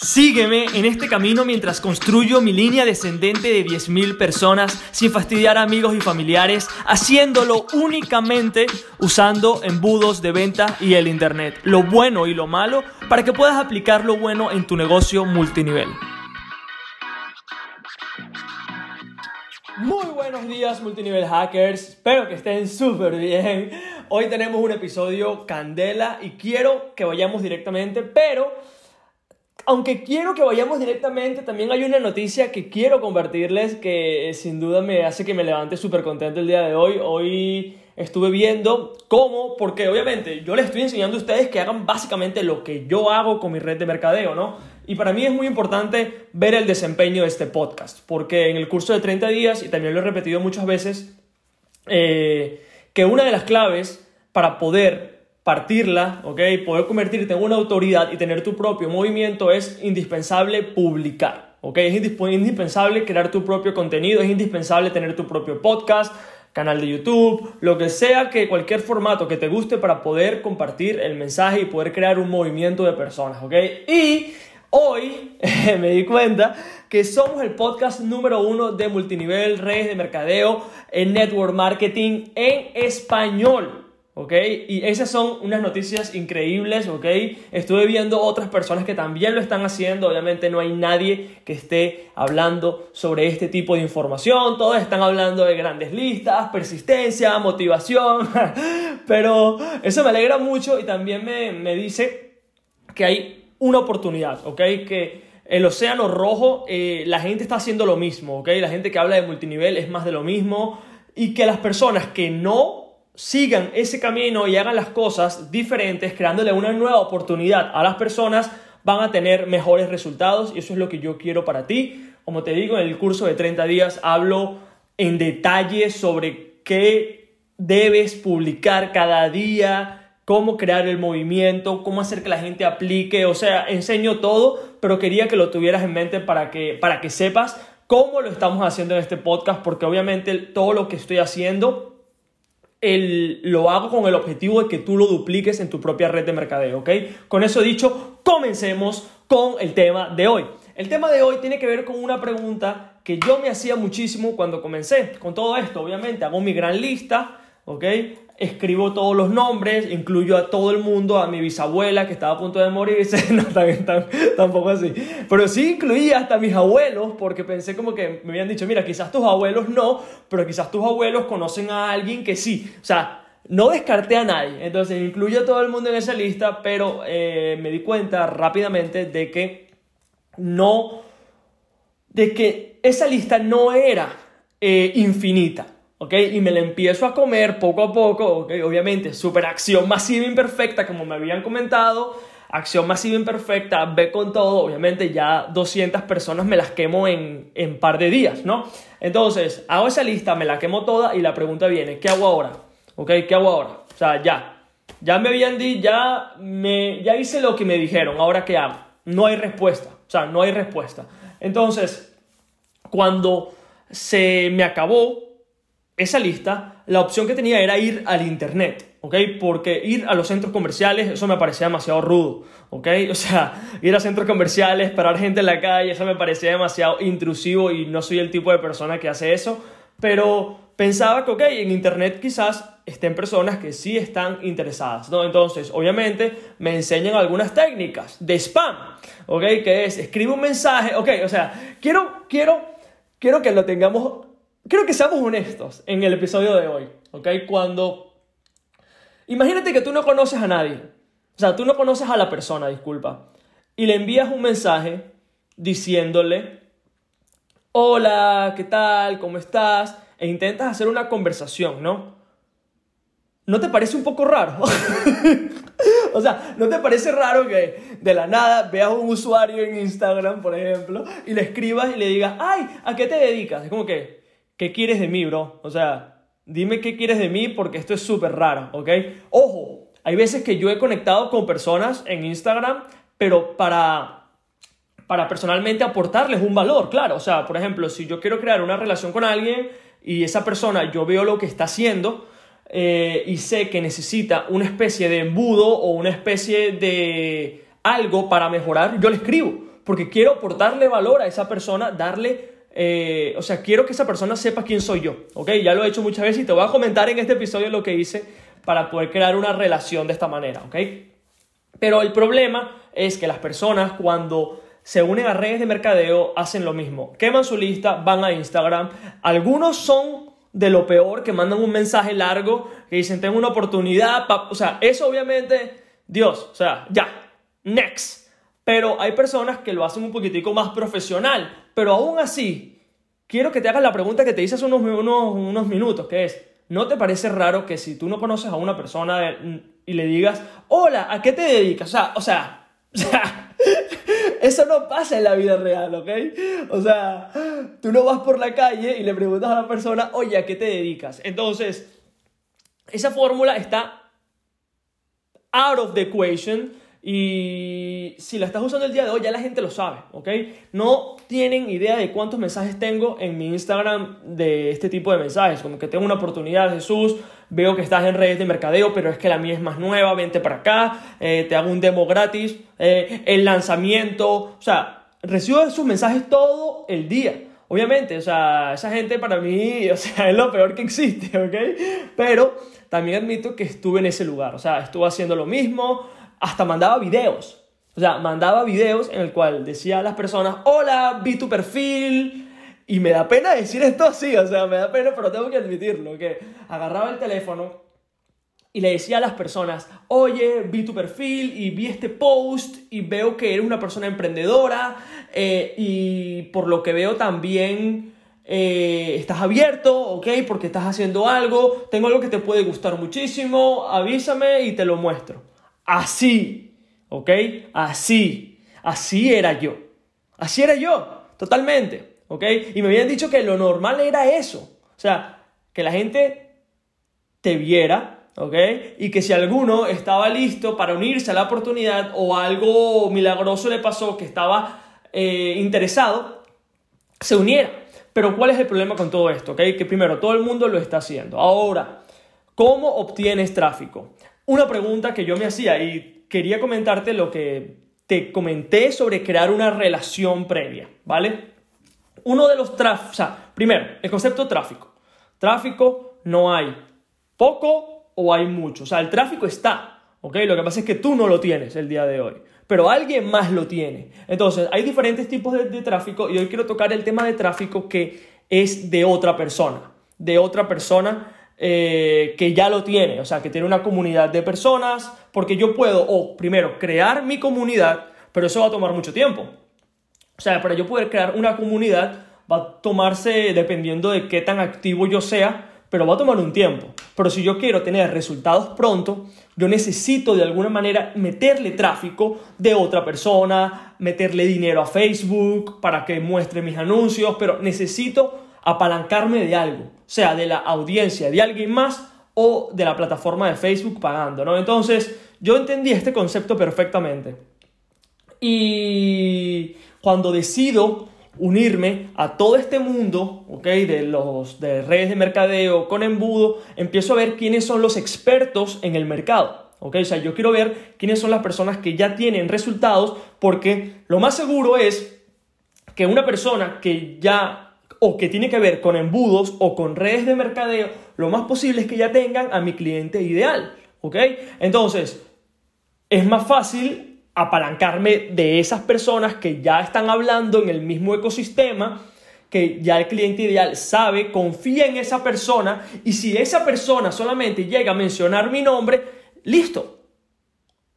Sígueme en este camino mientras construyo mi línea descendente de 10.000 personas sin fastidiar a amigos y familiares, haciéndolo únicamente usando embudos de venta y el Internet, lo bueno y lo malo, para que puedas aplicar lo bueno en tu negocio multinivel. Muy buenos días multinivel hackers, espero que estén súper bien. Hoy tenemos un episodio candela y quiero que vayamos directamente, pero aunque quiero que vayamos directamente, también hay una noticia que quiero compartirles que eh, sin duda me hace que me levante súper contento el día de hoy. Hoy estuve viendo cómo, porque obviamente yo les estoy enseñando a ustedes que hagan básicamente lo que yo hago con mi red de mercadeo, ¿no? Y para mí es muy importante ver el desempeño de este podcast, porque en el curso de 30 días, y también lo he repetido muchas veces, eh, que una de las claves para poder partirla, ¿ok? Poder convertirte en una autoridad y tener tu propio movimiento es indispensable publicar, ¿ok? Es indispensable crear tu propio contenido, es indispensable tener tu propio podcast, canal de YouTube, lo que sea que cualquier formato que te guste para poder compartir el mensaje y poder crear un movimiento de personas, ¿ok? Y hoy me di cuenta que somos el podcast número uno de multinivel, redes de mercadeo, en network marketing en español. ¿Ok? Y esas son unas noticias increíbles, ¿ok? Estuve viendo otras personas que también lo están haciendo, obviamente no hay nadie que esté hablando sobre este tipo de información, todos están hablando de grandes listas, persistencia, motivación, pero eso me alegra mucho y también me, dice que hay una oportunidad, ¿ok? Que el océano rojo, eh, la gente está haciendo lo mismo, ¿ok? La gente que habla de multinivel es más de lo mismo y que las personas que no sigan ese camino y hagan las cosas diferentes, creándole una nueva oportunidad a las personas, van a tener mejores resultados y eso es lo que yo quiero para ti. Como te digo, en el curso de 30 días hablo en detalle sobre qué debes publicar cada día, cómo crear el movimiento, cómo hacer que la gente aplique, o sea, enseño todo, pero quería que lo tuvieras en mente para que, para que sepas cómo lo estamos haciendo en este podcast, porque obviamente todo lo que estoy haciendo el, lo hago con el objetivo de que tú lo dupliques en tu propia red de mercadeo, ¿ok? Con eso dicho, comencemos con el tema de hoy. El tema de hoy tiene que ver con una pregunta que yo me hacía muchísimo cuando comencé con todo esto. Obviamente, hago mi gran lista, ¿ok? Escribo todos los nombres, incluyo a todo el mundo, a mi bisabuela que estaba a punto de morirse, no, tampoco así, pero sí incluí hasta a mis abuelos, porque pensé como que me habían dicho, mira, quizás tus abuelos no, pero quizás tus abuelos conocen a alguien que sí, o sea, no descarté a nadie, entonces incluyo a todo el mundo en esa lista, pero eh, me di cuenta rápidamente de que no, de que esa lista no era eh, infinita. ¿Ok? Y me la empiezo a comer poco a poco, ¿ok? Obviamente, super acción masiva imperfecta, como me habían comentado, acción masiva imperfecta, ve con todo, obviamente ya 200 personas me las quemo en, en par de días, ¿no? Entonces, hago esa lista, me la quemo toda y la pregunta viene, ¿qué hago ahora? ¿Ok? ¿Qué hago ahora? O sea, ya. Ya me habían dicho, ya, me, ya hice lo que me dijeron, ¿ahora qué hago? No hay respuesta, o sea, no hay respuesta. Entonces, cuando se me acabó esa lista, la opción que tenía era ir al internet, ¿ok? Porque ir a los centros comerciales, eso me parecía demasiado rudo, ¿ok? O sea, ir a centros comerciales, parar gente en la calle, eso me parecía demasiado intrusivo y no soy el tipo de persona que hace eso, pero pensaba que, ok, en internet quizás estén personas que sí están interesadas, ¿no? Entonces, obviamente, me enseñan algunas técnicas de spam, ¿ok? Que es, escribe un mensaje, ok, o sea, quiero, quiero, quiero que lo tengamos Quiero que seamos honestos en el episodio de hoy, ¿ok? Cuando... Imagínate que tú no conoces a nadie, o sea, tú no conoces a la persona, disculpa, y le envías un mensaje diciéndole, hola, ¿qué tal? ¿Cómo estás? E intentas hacer una conversación, ¿no? ¿No te parece un poco raro? o sea, ¿no te parece raro que de la nada veas un usuario en Instagram, por ejemplo, y le escribas y le digas, ay, ¿a qué te dedicas? Es como que, ¿qué quieres de mí, bro? O sea, dime qué quieres de mí porque esto es súper raro, ¿ok? Ojo, hay veces que yo he conectado con personas en Instagram, pero para, para personalmente aportarles un valor, claro. O sea, por ejemplo, si yo quiero crear una relación con alguien y esa persona, yo veo lo que está haciendo eh, y sé que necesita una especie de embudo o una especie de algo para mejorar, yo le escribo porque quiero aportarle valor a esa persona, darle, eh, o sea, quiero que esa persona sepa quién soy yo, ¿ok? Ya lo he hecho muchas veces y te voy a comentar en este episodio lo que hice para poder crear una relación de esta manera, ¿ok? Pero el problema es que las personas cuando se unen a redes de mercadeo hacen lo mismo, queman su lista, van a Instagram, algunos son de lo peor, que mandan un mensaje largo, que dicen, tengo una oportunidad, o sea, eso obviamente, Dios, o sea, ya, next. Pero hay personas que lo hacen un poquitico más profesional, pero aún así, quiero que te hagas la pregunta que te hice hace unos, unos, unos minutos, que es, ¿no te parece raro que si tú no conoces a una persona y le digas, hola, ¿a qué te dedicas? O sea, o sea, o sea eso no pasa en la vida real, ¿ok? O sea, tú no vas por la calle y le preguntas a la persona, oye, ¿a qué te dedicas? Entonces, esa fórmula está out of the equation y si la estás usando el día de hoy, ya la gente lo sabe, ¿ok? No tienen idea de cuántos mensajes tengo en mi Instagram de este tipo de mensajes, como que tengo una oportunidad, Jesús, veo que estás en redes de mercadeo, pero es que la mía es más nueva, vente para acá, eh, te hago un demo gratis, eh, el lanzamiento, o sea, recibo esos mensajes todo el día. Obviamente, o sea, esa gente para mí, o sea, es lo peor que existe, ¿ok? Pero también admito que estuve en ese lugar, o sea, estuve haciendo lo mismo, hasta mandaba videos. O sea, mandaba videos en el cual decía a las personas, hola, vi tu perfil. Y me da pena decir esto así, o sea, me da pena, pero tengo que admitirlo, que agarraba el teléfono y le decía a las personas, oye, vi tu perfil y vi este post y veo que eres una persona emprendedora eh, y por lo que veo también eh, estás abierto, ¿ok? Porque estás haciendo algo, tengo algo que te puede gustar muchísimo, avísame y te lo muestro. Así, ¿ok? Así, así era yo. Así era yo, totalmente, ¿ok? Y me habían dicho que lo normal era eso. O sea, que la gente te viera, ¿ok? Y que si alguno estaba listo para unirse a la oportunidad o algo milagroso le pasó que estaba eh, interesado, se uniera. Pero ¿cuál es el problema con todo esto? ¿ok? Que primero, todo el mundo lo está haciendo. Ahora, ¿cómo obtienes tráfico? Una pregunta que yo me hacía y quería comentarte lo que te comenté sobre crear una relación previa, ¿vale? Uno de los tráficos, o sea, primero, el concepto tráfico. Tráfico no hay poco o hay mucho, o sea, el tráfico está, ¿ok? Lo que pasa es que tú no lo tienes el día de hoy, pero alguien más lo tiene. Entonces, hay diferentes tipos de, de tráfico y hoy quiero tocar el tema de tráfico que es de otra persona, de otra persona eh, que ya lo tiene, o sea, que tiene una comunidad de personas, porque yo puedo, o primero, crear mi comunidad, pero eso va a tomar mucho tiempo. O sea, para yo poder crear una comunidad va a tomarse, dependiendo de qué tan activo yo sea, pero va a tomar un tiempo. Pero si yo quiero tener resultados pronto, yo necesito de alguna manera meterle tráfico de otra persona, meterle dinero a Facebook para que muestre mis anuncios, pero necesito apalancarme de algo sea de la audiencia de alguien más o de la plataforma de Facebook pagando, ¿no? Entonces, yo entendí este concepto perfectamente. Y cuando decido unirme a todo este mundo, ¿ok? De, los, de redes de mercadeo con embudo, empiezo a ver quiénes son los expertos en el mercado. ¿ok? O sea, yo quiero ver quiénes son las personas que ya tienen resultados, porque lo más seguro es que una persona que ya o que tiene que ver con embudos o con redes de mercadeo, lo más posible es que ya tengan a mi cliente ideal, ¿ok? Entonces, es más fácil apalancarme de esas personas que ya están hablando en el mismo ecosistema, que ya el cliente ideal sabe, confía en esa persona y si esa persona solamente llega a mencionar mi nombre, listo.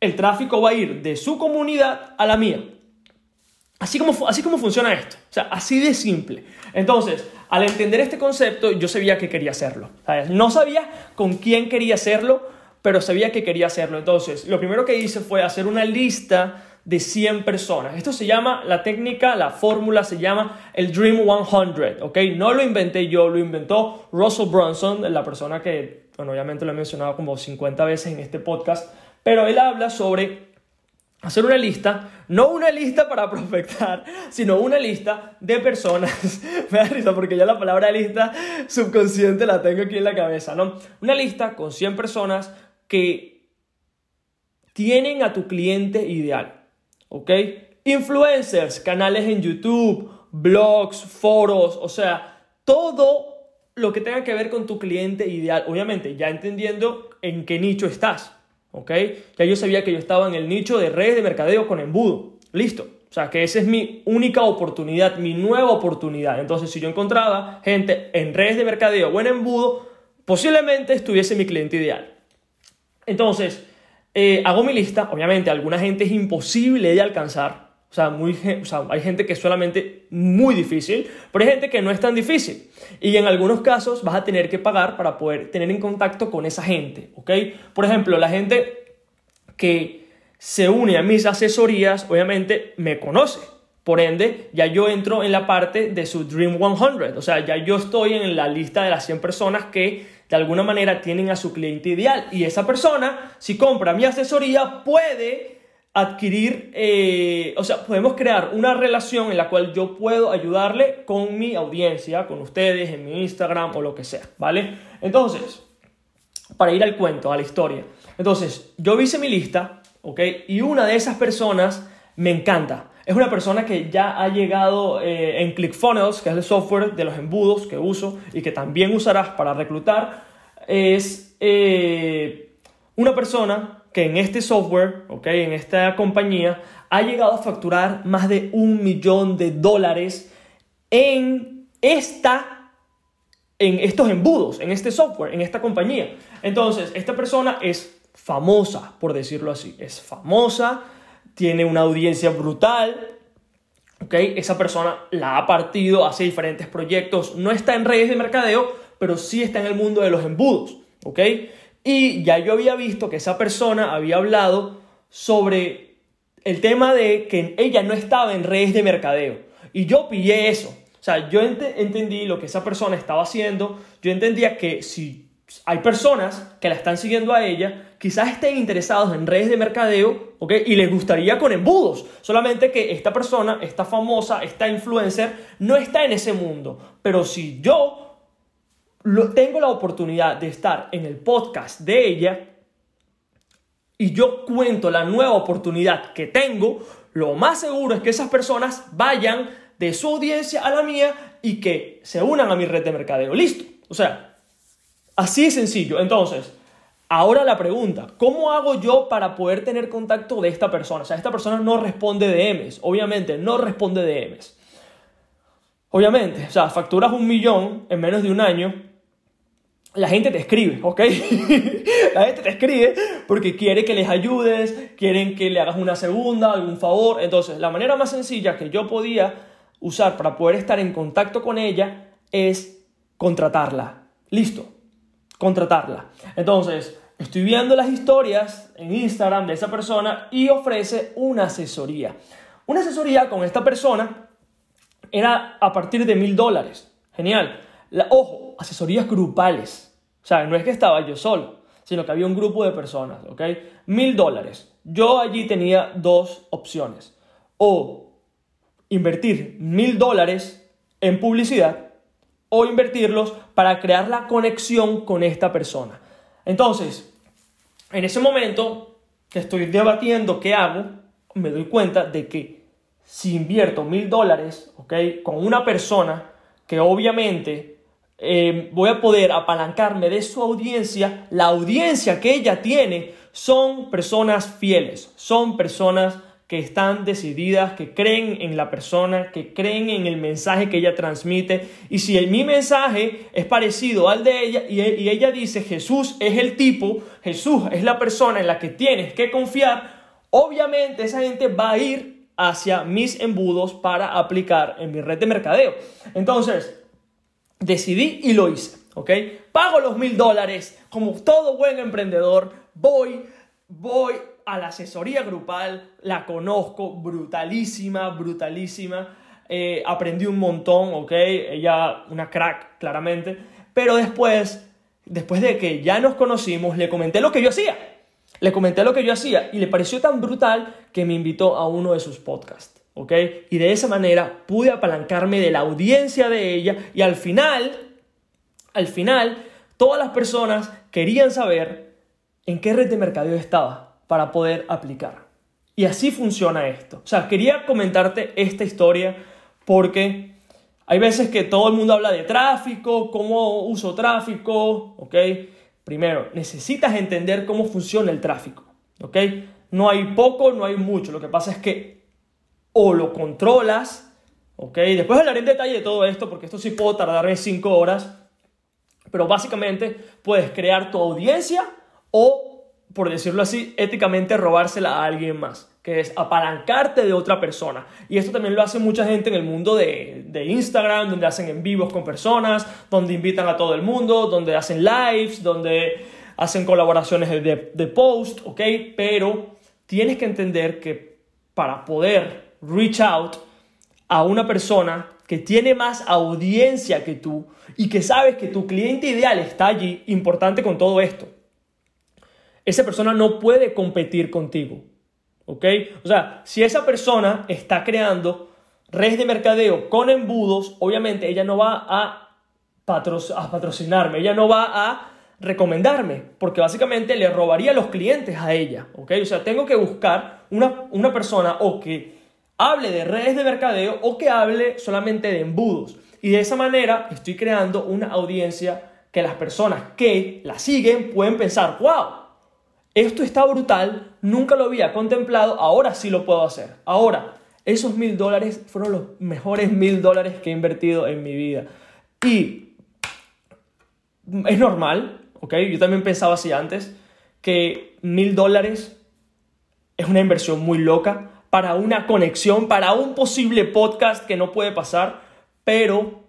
El tráfico va a ir de su comunidad a la mía. Así como, así como funciona esto. O sea, así de simple. Entonces, al entender este concepto, yo sabía que quería hacerlo. No sabía con quién quería hacerlo, pero sabía que quería hacerlo. Entonces, lo primero que hice fue hacer una lista de 100 personas. Esto se llama, la técnica, la fórmula se llama el Dream 100, ¿ok? No lo inventé yo, lo inventó Russell Brunson, la persona que, bueno, obviamente lo he mencionado como 50 veces en este podcast, pero él habla sobre hacer una lista, no una lista para prospectar, sino una lista de personas. Me da risa porque ya la palabra lista subconsciente la tengo aquí en la cabeza, ¿no? Una lista con 100 personas que tienen a tu cliente ideal, ¿ok? influencers, canales en YouTube, blogs, foros, o sea, todo lo que tenga que ver con tu cliente ideal. Obviamente, ya entendiendo en qué nicho estás, ¿ok? Ya yo sabía que yo estaba en el nicho de redes de mercadeo con embudo. Listo. O sea, que esa es mi única oportunidad, mi nueva oportunidad. Entonces, si yo encontraba gente en redes de mercadeo o en embudo, posiblemente estuviese mi cliente ideal. Entonces, eh, hago mi lista. Obviamente, alguna gente es imposible de alcanzar. Sea, muy, o sea, hay gente que es solamente muy difícil, pero hay gente que no es tan difícil. Y en algunos casos vas a tener que pagar para poder tener en contacto con esa gente, ¿ok? Por ejemplo, la gente que se une a mis asesorías, obviamente me conoce. Por ende, ya yo entro en la parte de su Dream 100. O sea, ya yo estoy en la lista de las 100 personas que de alguna manera tienen a su cliente ideal. Y esa persona, si compra mi asesoría, puede adquirir, eh, o sea, podemos crear una relación en la cual yo puedo ayudarle con mi audiencia, con ustedes, en mi Instagram o lo que sea, ¿vale? Entonces, para ir al cuento, a la historia. Entonces, yo hice mi lista, ¿ok? Y una de esas personas me encanta. Es una persona que ya ha llegado eh, en ClickFunnels, que es el software de los embudos que uso y que también usarás para reclutar. Es eh, una persona que en este software, okay, en esta compañía, ha llegado a facturar más de un millón de dólares en esta en estos embudos, en este software, en esta compañía. Entonces, esta persona es famosa, por decirlo así, es famosa, tiene una audiencia brutal. Esa persona la ha partido, hace diferentes proyectos, no está en redes de mercadeo, pero sí está en el mundo de los embudos. Y ya yo había visto que esa persona había hablado sobre el tema de que ella no estaba en redes de mercadeo. Y yo pillé eso. O sea, yo entendí lo que esa persona estaba haciendo. Yo entendía que si hay personas que la están siguiendo a ella, quizás estén interesados en redes de mercadeo, ¿ok? Y les gustaría con embudos. Solamente que esta persona, esta famosa, esta influencer, no está en ese mundo. Pero si yo tengo la oportunidad de estar en el podcast de ella y yo cuento la nueva oportunidad que tengo, lo más seguro es que esas personas vayan de su audiencia a la mía y que se unan a mi red de mercadeo. Listo. O sea, así es sencillo. Entonces, ahora la pregunta, ¿cómo hago yo para poder tener contacto de esta persona? O sea, esta persona no responde DMs, obviamente, no responde DMs. Obviamente, o sea, facturas un millón en menos de un año, la gente te escribe, ¿ok? la gente te escribe porque quiere que les ayudes, quieren que le hagas una segunda, algún favor. Entonces, la manera más sencilla que yo podía usar para poder estar en contacto con ella es contratarla. Listo, contratarla. Entonces, estoy viendo las historias en Instagram de esa persona y ofrece una asesoría. Una asesoría con esta persona era a partir de mil dólares. Genial. Ojo, asesorías grupales. O sea, no es que estaba yo solo, sino que había un grupo de personas, ¿ok? Mil dólares. Yo allí tenía dos opciones. O invertir mil dólares en publicidad o invertirlos para crear la conexión con esta persona. Entonces, en ese momento que estoy debatiendo qué hago, me doy cuenta de que si invierto mil dólares, ¿ok? Con una persona que obviamente eh, voy a poder apalancarme de su audiencia, la audiencia que ella tiene son personas fieles, son personas que están decididas, que creen en la persona, que creen en el mensaje que ella transmite. Y si el, mi mensaje es parecido al de ella y, y ella dice Jesús es el tipo, Jesús es la persona en la que tienes que confiar, obviamente esa gente va a ir hacia mis embudos para aplicar en mi red de mercadeo. Entonces, decidí y lo hice, ¿ok? Pago los mil dólares, como todo buen emprendedor, voy, voy a la asesoría grupal, la conozco, brutalísima, brutalísima, eh, aprendí un montón, ¿ok? Ella, una crack, claramente, pero después, después de que ya nos conocimos, le comenté lo que yo hacía. Le comenté lo que yo hacía y le pareció tan brutal que me invitó a uno de sus podcasts. ¿Ok? Y de esa manera pude apalancarme de la audiencia de ella y al final, al final, todas las personas querían saber en qué red de mercadeo estaba para poder aplicar. Y así funciona esto. O sea, quería comentarte esta historia porque hay veces que todo el mundo habla de tráfico, cómo uso tráfico, ¿ok? Primero, necesitas entender cómo funciona el tráfico, ¿ok? No hay poco, no hay mucho. Lo que pasa es que o lo controlas, ¿ok? Después hablaré en detalle de todo esto porque esto sí puedo tardarme 5 horas, pero básicamente puedes crear tu audiencia o por decirlo así, éticamente robársela a alguien más, que es apalancarte de otra persona. Y esto también lo hace mucha gente en el mundo de, Instagram, donde hacen en vivos con personas, donde invitan a todo el mundo, donde hacen lives, donde hacen colaboraciones de, de post, ¿ok? Pero tienes que entender que para poder reach out a una persona que tiene más audiencia que tú y que sabes que tu cliente ideal está allí, importante con todo esto esa persona no puede competir contigo. ¿Ok? O sea, si esa persona está creando redes de mercadeo con embudos, obviamente ella no va a, patrocinarme, ella no va a recomendarme, porque básicamente le robaría los clientes a ella. ¿Ok? O sea, tengo que buscar una, una persona o que hable de redes de mercadeo o que hable solamente de embudos. Y de esa manera estoy creando una audiencia que las personas que la siguen pueden pensar, wow, esto está brutal, nunca lo había contemplado, ahora sí lo puedo hacer. Ahora, esos mil dólares fueron los mejores mil dólares que he invertido en mi vida. Y es normal, ¿ok? Yo también pensaba así antes, que mil dólares es una inversión muy loca para una conexión, para un posible podcast que no puede pasar, pero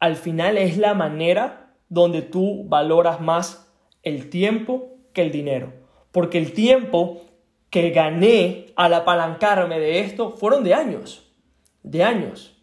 al final es la manera donde tú valoras más el tiempo que el dinero. Porque el tiempo que gané al apalancarme de esto fueron de años. De años.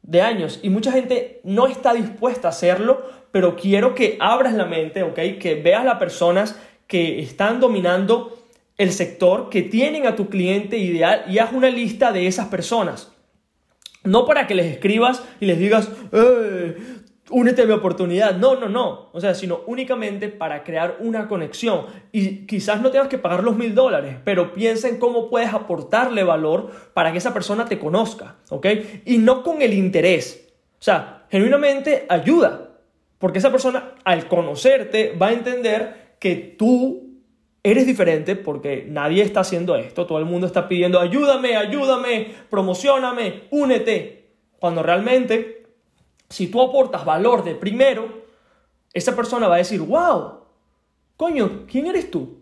De años. Y mucha gente no está dispuesta a hacerlo, pero quiero que abras la mente, ¿ok? Que veas las personas que están dominando el sector, que tienen a tu cliente ideal y haz una lista de esas personas. No para que les escribas y les digas, eh, únete a mi oportunidad. No, no, no. O sea, sino únicamente para crear una conexión. Y quizás no tengas que pagar los mil dólares, pero piensa en cómo puedes aportarle valor para que esa persona te conozca, ¿ok? Y no con el interés. O sea, genuinamente ayuda. Porque esa persona, al conocerte, va a entender que tú eres diferente porque nadie está haciendo esto. Todo el mundo está pidiendo ayúdame, ayúdame, promocioname, únete. Cuando realmente si tú aportas valor de primero, esa persona va a decir, wow, coño, ¿quién eres tú?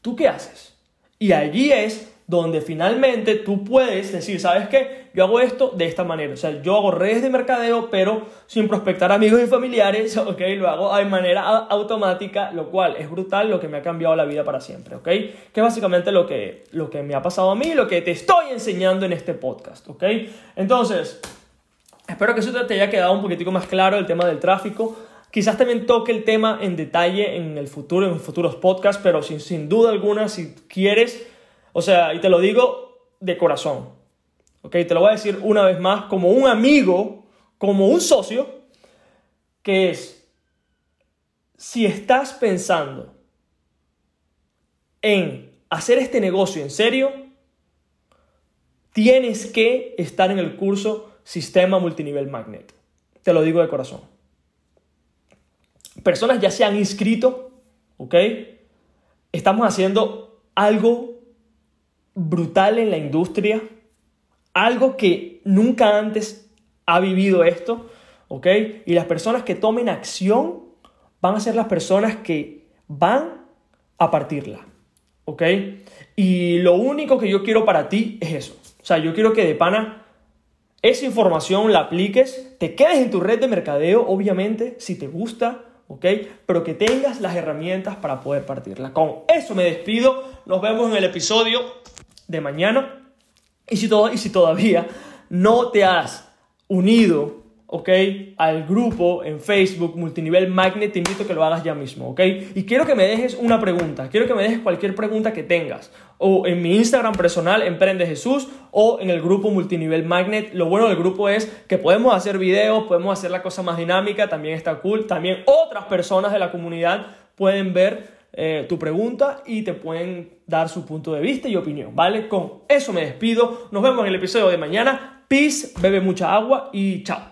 ¿Tú qué haces? Y allí es donde finalmente tú puedes decir, ¿sabes qué? Yo hago esto de esta manera. O sea, yo hago redes de mercadeo, pero sin prospectar amigos y familiares, ¿ok? Lo hago de manera automática, lo cual es brutal, lo que me ha cambiado la vida para siempre, ¿ok? Que es básicamente lo que, lo que me ha pasado a mí, lo que te estoy enseñando en este podcast, ¿ok? Entonces, Espero que eso te haya quedado un poquitico más claro el tema del tráfico. Quizás también toque el tema en detalle en el futuro, en futuros podcasts, pero sin, sin duda alguna, si quieres, o sea, y te lo digo de corazón, ¿ok? Te lo voy a decir una vez más como un amigo, como un socio, que es, si estás pensando en hacer este negocio en serio, tienes que estar en el curso sistema multinivel magnet. Te lo digo de corazón. Personas ya se han inscrito, ¿ok? Estamos haciendo algo brutal en la industria, algo que nunca antes ha vivido esto, ¿ok? Y las personas que tomen acción van a ser las personas que van a partirla, ¿ok? Y lo único que yo quiero para ti es eso. O sea, yo quiero que de pana esa información la apliques, te quedes en tu red de mercadeo, obviamente, si te gusta, ¿ok? Pero que tengas las herramientas para poder partirla. Con eso me despido, nos vemos en el episodio de mañana. Y si, todo, y si todavía no te has unido ¿ok? Al grupo en Facebook Multinivel Magnet, te invito a que lo hagas ya mismo, ¿ok? Y quiero que me dejes una pregunta, quiero que me dejes cualquier pregunta que tengas, o en mi Instagram personal, Emprende Jesús, o en el grupo Multinivel Magnet. Lo bueno del grupo es que podemos hacer videos, podemos hacer la cosa más dinámica, también está cool, también otras personas de la comunidad pueden ver eh, tu pregunta y te pueden dar su punto de vista y opinión, ¿vale? Con eso me despido. Nos vemos en el episodio de mañana. Peace, bebe mucha agua y chao.